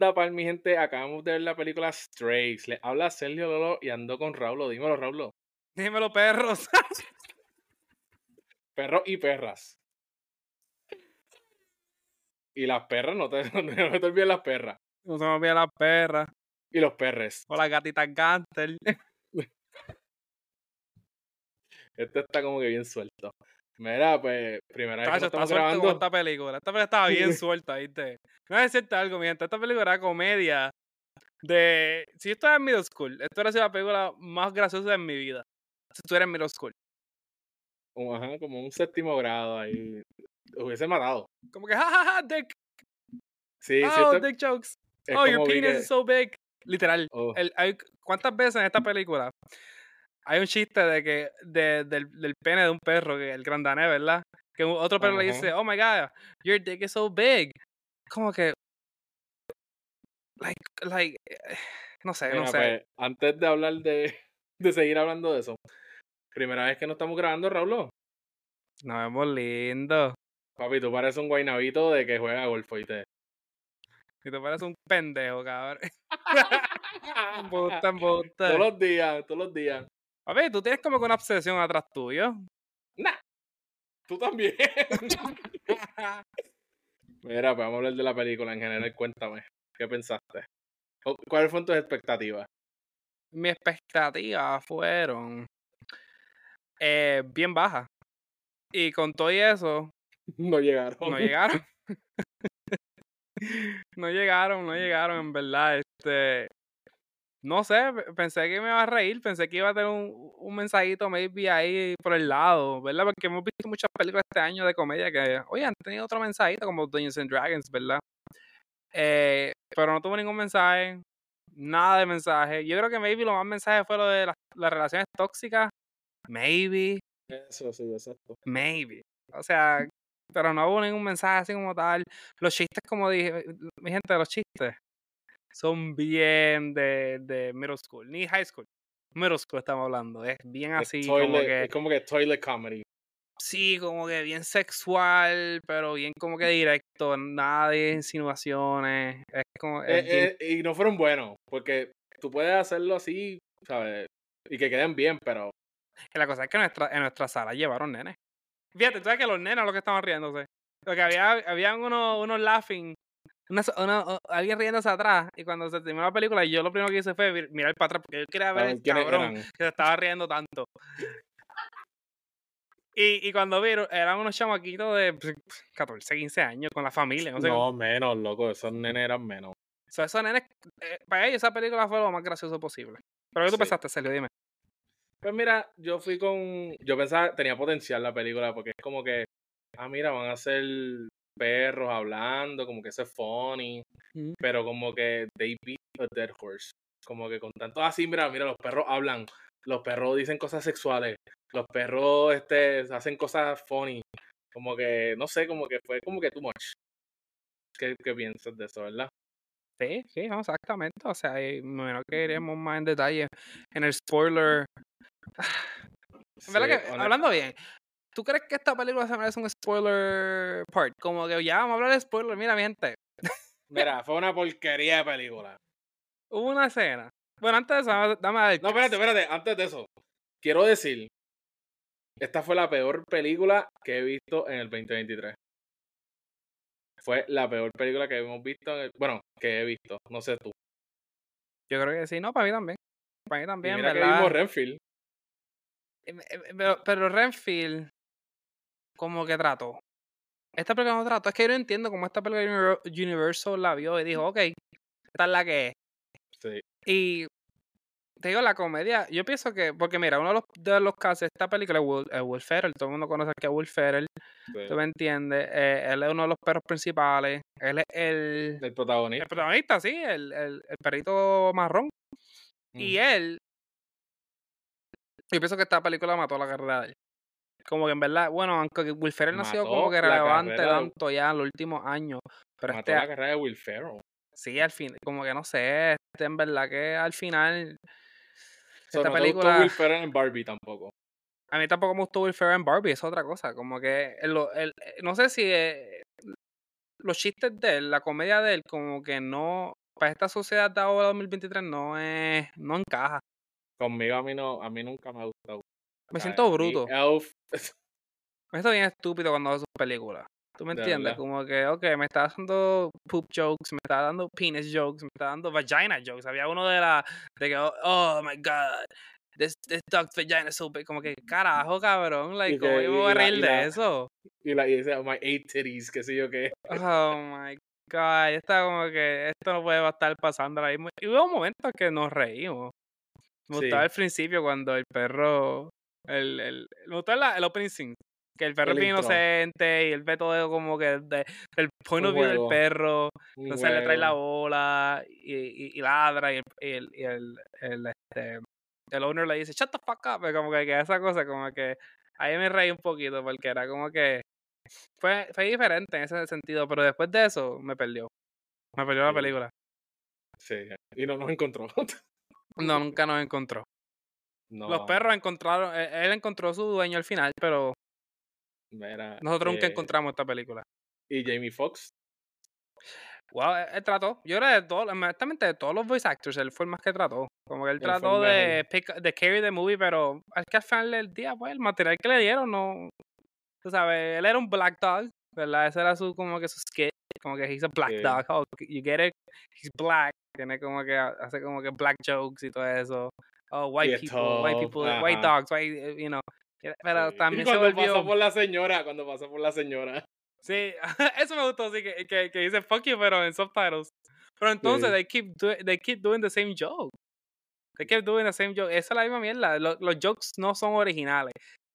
Anda, pal, mi gente, acabamos de ver la película Strays. Le habla Sergio Lolo y ando con Raulo. Dímelo, Raulo. Dímelo, perros. Perros y perras. Y las perras, no te, no te olvides las perras. No se me olvida las perras. Y los perres. O las gatitas Gantel. Este está como que bien suelto. Mira, pues, primera vez que está estamos grabando. esta película. Esta película estaba bien suelta, ¿viste? No voy a decirte algo, mi gente. Esta película era comedia de... Si yo estaba en middle school, esto hubiera sido la película más graciosa de mi vida. Si tú eres en middle school. Como, ajá, como un séptimo grado ahí. Hubiese matado. Como que, jajaja, dick. Sí, sí, Oh, esto dick jokes. es Oh, your penis que- is so big. Literal. oh, El- hay- ¿Cuántas veces en esta película hay un chiste de que de- del, del pene de un perro, que el grandané, ¿verdad? Que otro perro le dice, oh my god, your dick is so big. Como que, like, like, eh, no sé, no sé. pues, antes de hablar de, de seguir hablando de eso. Primera vez que no estamos grabando, Raulo. Nos vemos lindo. Papi, tú pareces un guainabito de que juega golf. Y te pareces un pendejo, cabrón. Embuste. Todos los días, todos los días. Papi, tú tienes como que una obsesión atrás tuyo. Nah. Tú también. Mira, pues vamos a hablar de la película en general. Cuéntame, ¿qué pensaste? ¿Cuáles fueron tus expectativas? Mis expectativas fueron eh, bien bajas. Y con todo y eso, No llegaron. no llegaron. no llegaron, no llegaron, en verdad. Este, no sé, pe- pensé que me iba a reír, pensé que iba a tener un, un mensajito maybe ahí por el lado, ¿verdad? Porque hemos visto muchas películas este año de comedia que, oye, han tenido otro mensajito como Dungeons and Dragons, ¿verdad? Eh, pero no tuvo ningún mensaje, nada de mensaje. Yo creo que maybe lo más mensaje fue lo de las, las relaciones tóxicas. Maybe, Eso sí, exacto. maybe. O sea, pero no hubo ningún mensaje así como tal. Los chistes, como dije, mi gente, los chistes son bien de, de middle school, ni high school. Middle school estamos hablando, es bien así, como que, Es como que toilet comedy. sí, como que bien sexual, pero bien como que directo, nada de insinuaciones. Es como, es Eh, eh, y no fueron buenos, porque tú puedes hacerlo así, ¿sabes? Y que queden bien, pero la cosa es que nuestra, en nuestra sala llevaron nenes. Fíjate, tú sabes que los nenes los que estaban riéndose. Porque había, habían unos, unos laughing, una, alguien riéndose atrás. Y cuando se terminó la película, yo lo primero que hice fue mir- mirar para atrás porque yo quería ver ¿saben el cabrón eran? que se estaba riendo tanto. Y, y cuando vieron, eran unos chamaquitos de pues, 14, 15 años con la familia. No sé. No, menos, loco. Esos nenes eran menos. So, esos nenes, eh, para ellos esa película fue lo más gracioso posible. Pero ¿qué tú Sí. pensaste, Sergio? Dime. Pues mira, yo fui con. Yo pensaba tenía potencial la película porque es como que. Ah, mira, van a ser perros hablando, como que eso es funny. Pero como que they beat a dead horse. Como que con tanto así, mira, mira, los perros hablan. Los perros dicen cosas sexuales. Los perros este, hacen cosas funny. Como que, no sé, como que fue como que too much. ¿Qué, qué piensas de eso, verdad? Sí, sí, no, exactamente. O sea, y me imagino que iremos más en detalle en el spoiler. Sí, que, hablando bien, ¿tú crees que esta película se merece un spoiler part? Como que ya vamos a hablar de spoiler. Mira, mi gente, Mira, fue una porquería de película. hubo una escena. Bueno, antes de eso, dame- a No, espérate, espérate, antes de eso. Quiero decir, esta fue la peor película que he visto en el 2023. Fue la peor película que hemos visto, en el- bueno, que he visto, no sé tú. Yo creo que sí, no, para mí también. Para mí Y también, mira que ¿verdad? vimos Renfield. Em, Pero, pero Renfield, como que trató. Esta película no trató. Es que yo no entiendo cómo esta película Univer- Universal la vio y dijo, ok, esta es la que es. Sí. Y te digo, la comedia, yo pienso que, porque mira, uno de los, de los casos de esta película es Will, es Will Ferrell, todo el mundo conoce que es Will Ferrell, sí. tú me entiendes, Eh, él es uno de los perros principales, él es el, El protagonista. el protagonista, sí, el, el, el perrito marrón, y él, yo pienso que esta película mató la carrera de él. Como que en verdad, bueno, aunque Will Ferrell no ha sido como que relevante tanto ya en los últimos años, pero Mató este, la carrera de Will Ferrell. sí, al fin, como que no sé, este en verdad que al final, So, esta no te gustó película... Will Ferrell en Barbie tampoco. A mí tampoco me gustó Will Ferrell en Barbie, es otra cosa. Como que, el, no sé si eh, los chistes de él, la comedia de él, como que no, para esta sociedad de ahora 2023 no es, no encaja. Conmigo a mí no, a mí nunca me ha gustado. Me siento bruto. Elf, Me siento bien estúpido cuando veo sus películas. ¿Tú me De entiendes? Como que, ok, me está dando poop jokes, me está dando penis jokes, me está dando vagina jokes. Había uno de la, de que, oh, my god, this, this dog's vagina is so big. Como que, carajo, cabrón, like, ¿cómo yo voy a reír de eso? y la y "Oh, my eight titties, qué sé yo qué. Oh my god, está como que esto no puede estar pasando ahora mismo. Y hubo momentos que nos reímos. Me Sí. gustaba al principio cuando el perro, el, el, me gustaba la- el opening scene. Que el perro es bien inocente y él ve todo como que de, del point of view del perro. Un Entonces le trae la bola y, y, y ladra y, el, y el, este, el owner le dice, shut the fuck up. y Como que, que esa cosa, como que ahí me reí un poquito porque era como que fue, fue diferente en ese sentido, pero después de eso me perdió. Me perdió la película. Sí, y no nos encontró. No, nunca nos encontró. No, Los perros encontraron, él él encontró su dueño al final, pero mira, nosotros nunca eh, encontramos esta película. Y Jamie Foxx, Wow, él, él trató. Yo creo de todos, honestamente, de todos los voice actors, él fue el más que trató. Como que él trató de, pick- de carry the movie, pero es que al final del día, pues, el material que le dieron, no. Tú sabes, él era un black dog, ¿verdad? Ese era su, como que su skit. Como que he's a black Sí. dog. Oh, you get it? He's black. Tiene como que, hace como que black jokes y todo eso. Oh, white people, white people, white dogs, white, eh, you know. Pero sí. también y se cuando volvió. pasó por la señora, cuando pasó por la señora. Sí, eso me gustó, sí, que, que, que dice fuck you, pero en subtitles. Pero entonces, Sí. they, keep do- they keep doing the same joke. They keep doing the same joke. Esa es la misma mierda. Lo- los jokes no son originales.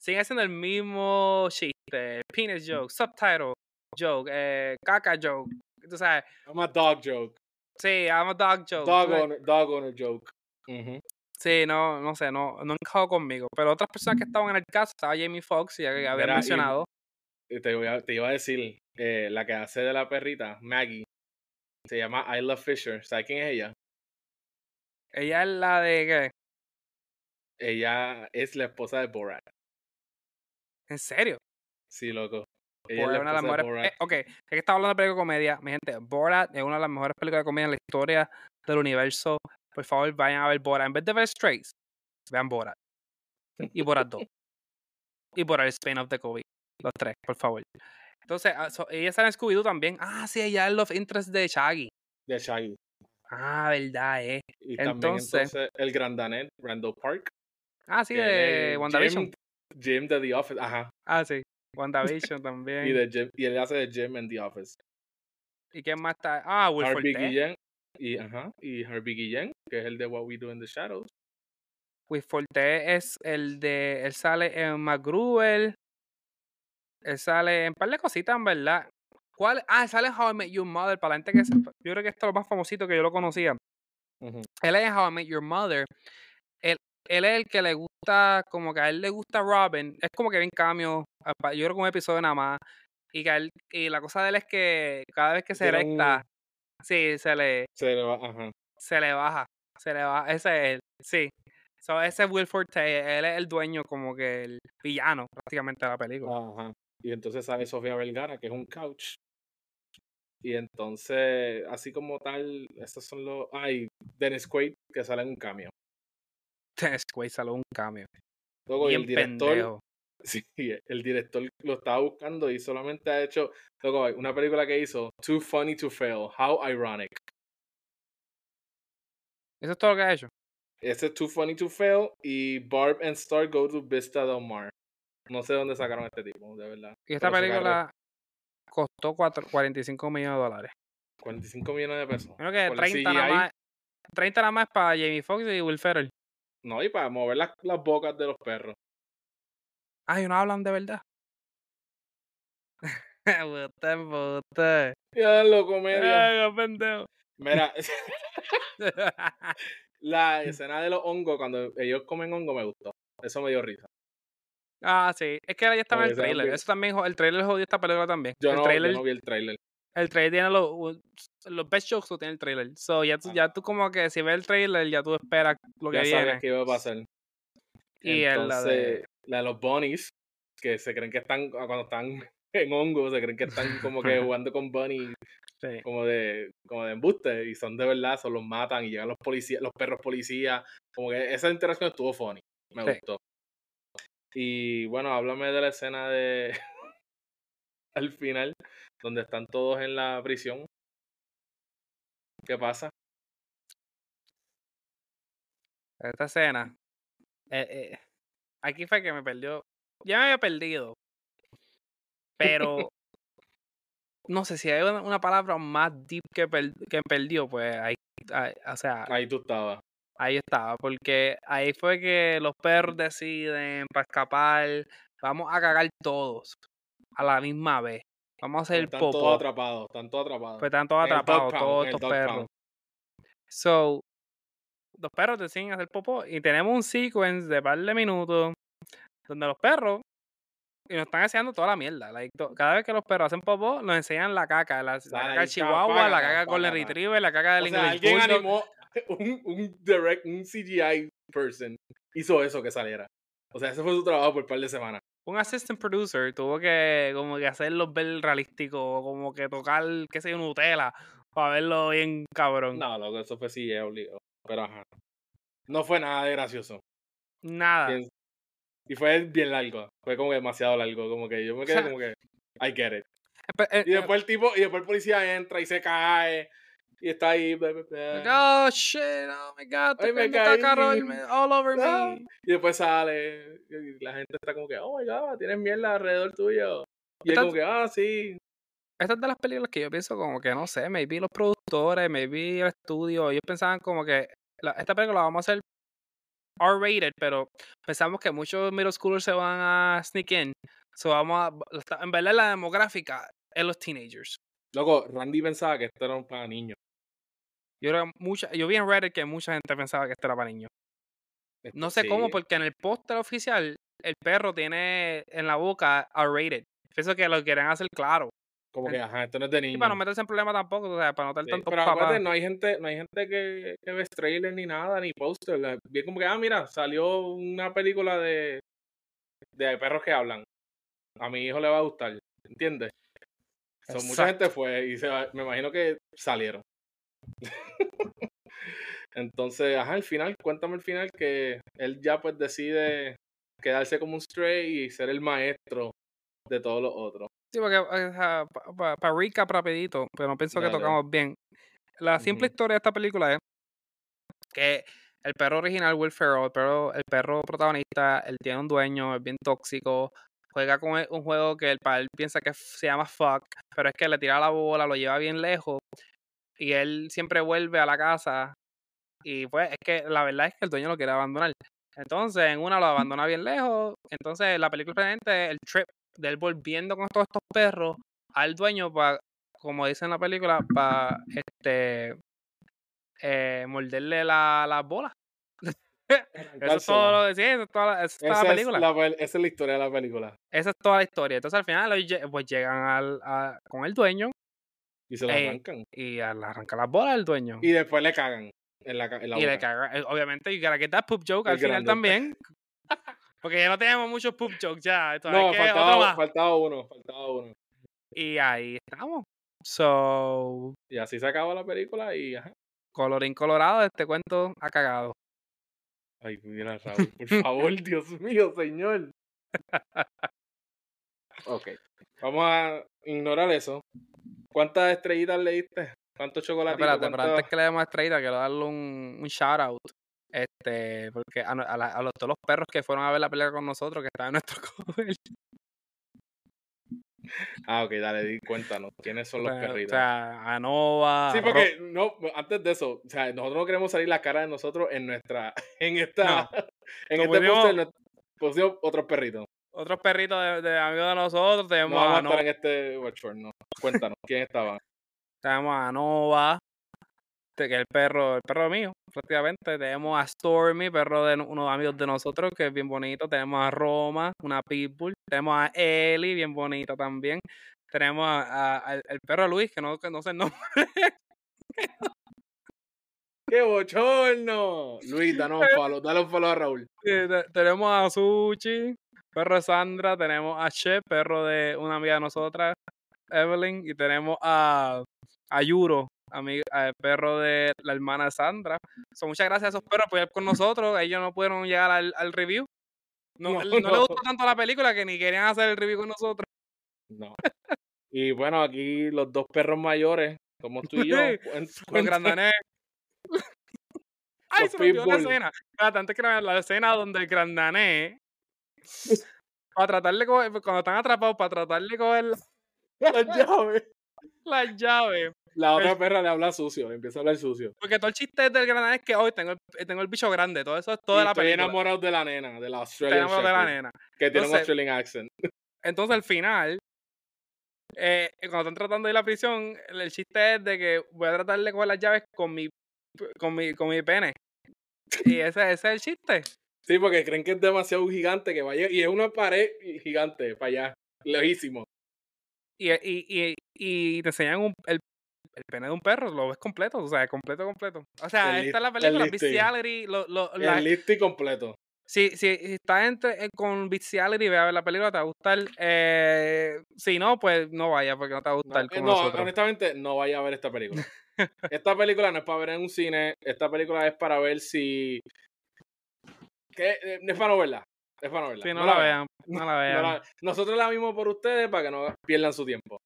Siguen haciendo el mismo chiste. Penis joke, subtitle joke, eh, caca joke. Tú sabes, I'm a dog joke. sí, I'm a dog joke. Dog ves. owner, dog owner joke. Ujú. Sí, no, no sé, no, no encajó conmigo. Pero otras personas que estaban en el caso, estaba Jamie Foxx, ya que había mencionado. Y Te, voy a- te iba a decir, eh, la que hace de la perrita, Maggie, se llama I Love Fisher. ¿Sabes quién es ella? Ella es la de, ¿qué? Ella es la esposa de Borat. ¿En serio? Sí, loco. Borat Ella es es una de las de mejores. Borat. eh, ok, ya que estaba hablando de película de comedia, mi gente, Borat es una de las mejores películas de comedia en la historia del universo. Por favor, vayan a ver Borat. En vez de ver Strays, vean Borat. Y Borat 2. y Borat el Spain of the COVID. Los tres, por favor. Entonces, ah, so- ella sale en Scooby-Doo también. Ah, sí, ella es Love Interest de Shaggy. De Shaggy. Ah, verdad, eh. Y también Entonces- entonces el grandanet, Randall Park. Ah, sí, de WandaVision. Jim, Jim de The Office. Ajá. Ah, sí. WandaVision también. Y, de Jim, y él hace de Jim en The Office. ¿Y quién más está? Ah, Will Harvey. Guillén. Y, ajá, y Harvey Guillén, que es el de What We Do in the Shadows. Will Forte es el de. Él sale en McGruel. Él sale en un par de cositas, en verdad. ¿Cuál? Ah, sale en How I Met Your Mother. Para la gente que sepa. Yo creo que esto es lo más famosito que yo lo conocía. Él es en How I Met Your Mother. Él, él es el que le gusta, como que a él le gusta Robin. Es como que ven cambio. Yo creo que un episodio nada más. Y, que él- y la cosa de él es que cada vez que se erecta, sí, se le, Se le ajá. se le baja. Se le baja. Ese es él. Sí. So, ese es Will Forte. Él es el dueño, como que el villano, prácticamente, de la película. Ajá. Y entonces sale Sofía Vergara, que es un couch. Y entonces, así como tal, estos son los. Ay, Dennis Quaid, que sale en un cambio. Dennis Quaid salió un cambio. Luego, y el director. pendejo. Sí, el director lo estaba buscando y solamente ha hecho. Una película que hizo, Too Funny to Fail. How Ironic. Eso es todo lo que ha hecho. Ese es Too Funny to Fail. Y Barb and Star Go to Vista Del Mar. No sé dónde sacaron este tipo, de verdad. Y esta Pero película costó cuatro- 45 millones de dólares. 45 millones de pesos. Creo que Por el 30 nada más. 30 nada más para Jamie Foxx y Will Ferrell. No, y para mover las, las bocas de los perros. Ay, no hablan de verdad. Bote, bote. Ya, lo comedia. Ay, qué pendejo. Mira, la escena de los hongos, cuando ellos comen hongo, me gustó. Eso me dio risa. ah, sí. Es que ya estaba en el trailer. Eso también, el trailer jodió esta película también. Yo el no, trailer, yo no vi el trailer. el trailer tiene los, los best jokes lo tiene el trailer. So, ya tú, ya tú como que si ves el trailer, ya tú esperas lo que Ya viene. sabías que iba a pasar. Y el- la de- Entonces, la de los bunnies, que se creen que están, cuando están en hongo, se creen que están como que jugando con Bunny Sí. como de, como de embuste, y son de verdad, son los matan y llegan los policías, los perros policías, como que esa interacción estuvo funny, me Sí. gustó. Y bueno, háblame de la escena de al final, donde están todos en la prisión. ¿Qué pasa? Esta escena. eh, eh, aquí fue que me perdió. Ya me había perdido. Pero. no sé si hay una, una palabra más deep que, per- que perdió, pues ahí. ahí- o sea, Ahí tú estabas. ahí estaba. Porque ahí fue que los perros deciden para escapar. Vamos a cagar todos. A la misma vez. Vamos a hacer el Están popo. todos atrapados, están todos atrapados. Pues están todos atrapados, todos estos perros. pound. So, los perros deciden hacer popó y tenemos un sequence de par de minutos donde los perros y nos están enseñando toda la mierda. like, cada vez que los perros hacen popó, nos enseñan la caca. La, caca Chihuahua, la caca del Golden. Retriever, la caca del O sea, English alguien Bulldog. animó un, un direct, un CGI person hizo eso que saliera. O sea, ese fue su trabajo por un par de semanas. Un assistant producer tuvo que como que hacerlos ver realísticos, como que tocar, qué sé yo, Nutella, para verlo bien cabrón. No, loco, eso fue CGI obligado. Pero ajá. No fue nada de gracioso. Nada. Y fue bien largo. Fue como que demasiado largo. Como que yo me quedé como que. I get it. Espe- eh, Y eh, después el tipo, y después el policía entra y se cae. Y está ahí. bla, bla, bla. like, oh shit, oh my god, Ay, estoy me caí. all over me. Y después sale. Y la gente está como que, oh my god, tienes mierda alrededor tuyo. Y es como que, ah, sí. Estas de las películas que yo pienso como que, no sé, maybe los productores, maybe el estudio, ellos pensaban como que la- esta película la vamos a hacer R-rated, pero pensamos que muchos middle schoolers se van a sneak in. So vamos a, en verdad la demográfica es los teenagers. Loco, Randy pensaba que esto era para niños. Yo que mucha, yo vi en Reddit que mucha gente pensaba que esto era para niños. No sé cómo, porque en el póster oficial el perro tiene en la boca R-rated. Pienso que lo quieren hacer claro. Como que, ajá, esto no es de Y niños. para no meterse en problemas tampoco, o sea, para no tener Sí, tantos pero acuérdate, no hay gente, no hay gente que, que ve trailer ni nada, ni póster. Bien como que, ah, mira, salió una película de, de perros que hablan. A mi hijo le va a gustar, ¿entiendes? So, mucha gente fue y se, me imagino que salieron. Entonces, ajá, al final, cuéntame el final que él ya pues decide quedarse como un stray y ser el maestro de todos los otros. Sí, porque para recap rapidito, pero no pienso que tocamos bien. La simple Ujú. historia de esta película es que el perro original, Will Ferrell, el perro, el perro protagonista, él tiene un dueño, es bien tóxico, juega con él un juego que el para él piensa que se llama fuck, pero es que le tira la bola, lo lleva bien lejos y él siempre vuelve a la casa y pues es que la verdad es que el dueño lo quiere abandonar. Entonces, en una lo abandona bien lejos. Entonces, la película presente el trip de él volviendo con todos estos perros al dueño para, como dice en la película, para este eh, morderle la- las bolas. Eso es todo lo sí, eso es toda la, eso es toda la Esa, es película. la, esa es la historia de la película. Esa es toda la historia. Entonces, al final, pues llegan al, a- con el dueño Y se lo Eh, arrancan. y al arrancar las bolas del dueño. Y después le cagan en la, en la Y le boca. caga. eh, Obviamente, you gotta get that poop joke El al final también. Porque ya no tenemos muchos poop jokes ya. No, faltaba, uno, faltaba uno. Y ahí estamos. So, Y así se acaba la película y ajá. colorín colorado, este cuento ha cagado. Ay, mira, Raúl, por favor, Dios mío, señor. Ok, vamos a ignorar eso. ¿Cuántas estrellitas le diste? ¿Cuántos chocolates? Espérate, pero antes que le demos a Estrella, quiero darle un, un shout out. Este, porque a, no- a la- a los, todos los perros que fueron a ver la pelea con nosotros, que estaban en nuestro cover. Ah, ok, dale, di, cuéntanos. ¿Quiénes son los O perritos? sea, a Nova. sí, porque no, antes de eso, o sea, nosotros no queremos salir la cara de nosotros en nuestra, en esta, en Nos este pusimos- pusimos otros perritos. otros perritos de, de amigos de nosotros. No Tenemos vamos a a, estar en este watchword, no. Cuéntanos, ¿quién estaba? tenemos a Nova, que es el perro, el perro mío, prácticamente. Tenemos a Stormy, perro de no- unos amigos de nosotros, que es bien bonito. Tenemos a Roma, una pitbull. Tenemos a Ellie, bien bonita también. Tenemos a, a- al, al perro Luis, que no, que no sé el nombre. ¡Qué bochorno! Luis, danos un follow, dale un follow a Raúl. Sí, tenemos a Sushi, perro de Sandra, tenemos a Che, perro de una amiga de nosotras, Evelyn, y tenemos a, a Yuro, amigo, el perro de la hermana Sandra. So, muchas gracias a esos perros por ir con nosotros. Ellos no pudieron llegar al, al review. No, No, no, les gustó tanto la película que ni querían hacer el review con nosotros. No. Y bueno, aquí los dos perros mayores, como tú y yo. Los grandanés. Ay, Los se me olvidó la escena. Antes que la escena donde el grandané, para tratar de coger, cuando están atrapados, para tratar de coger la- las llaves. las llaves. La otra perra le habla sucio, le empieza a hablar sucio. Porque todo el chiste del granané es que hoy tengo el, tengo el bicho grande. Todo eso es todo Y de la estoy película. enamorado de la nena, de la Estoy Australian de la nena. que tiene un Australian accent. Entonces, al final, eh, cuando están tratando de ir a la prisión, el, el chiste es de que voy a tratar de coger las llaves con mi, con mi, con mi pene. Y ese, ese es el chiste. Sí, porque creen que es demasiado gigante que vaya. Y es una pared gigante para allá, lejísimo. Y, y, y, y te enseñan un- el, el pene de un perro, lo ves completo, o sea, completo, completo. O sea, El esta es la película. Bestiality, lo, lo, la- El listy completo. si, si estás entre, eh, con Bestiality, ve a ver la película, te va a gustar. Eh, si no, pues no vaya, porque no te va a No, gustar eh, no, nosotros. honestamente, no vaya a ver esta película. Esta película no es para ver en un cine. Esta película es para ver si. ¿Qué? Es para no verla. Es para no verla. Sí, no, la vean, no la No vean. la- Nosotros la vimos por ustedes para que no pierdan su tiempo.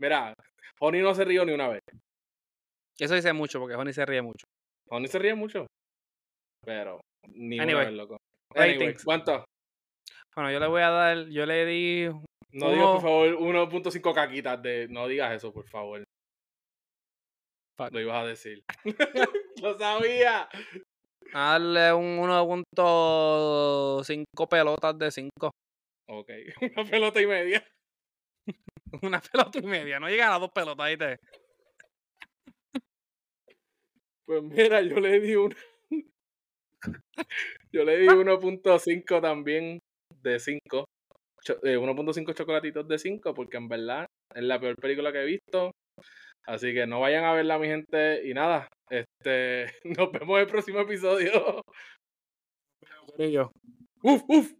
Mira, Honey no se rió ni una vez. Eso dice mucho, porque Honey se ríe mucho. Honey se ríe mucho. Pero, ni una Anyway, vez, loco. Anyway. ¿cuánto? Bueno, yo le voy a dar, yo le di No digas, por Uno- favor, 1.5 caquitas de. No digas eso, por favor. Fuck. Lo ibas a decir. Lo sabía. a darle un 1.5 pelotas de 5. Ok, una pelota y media. Una pelota y media, no llegan a dos pelotas, ¿viste? Pues mira, yo le di un. yo le di 1.5 también de 5. 1.5 chocolatitos de 5, porque en verdad es la peor película que he visto. Así que no vayan a verla, mi gente. Y nada, este nos vemos en el próximo episodio. yo. ¡Uf, uf!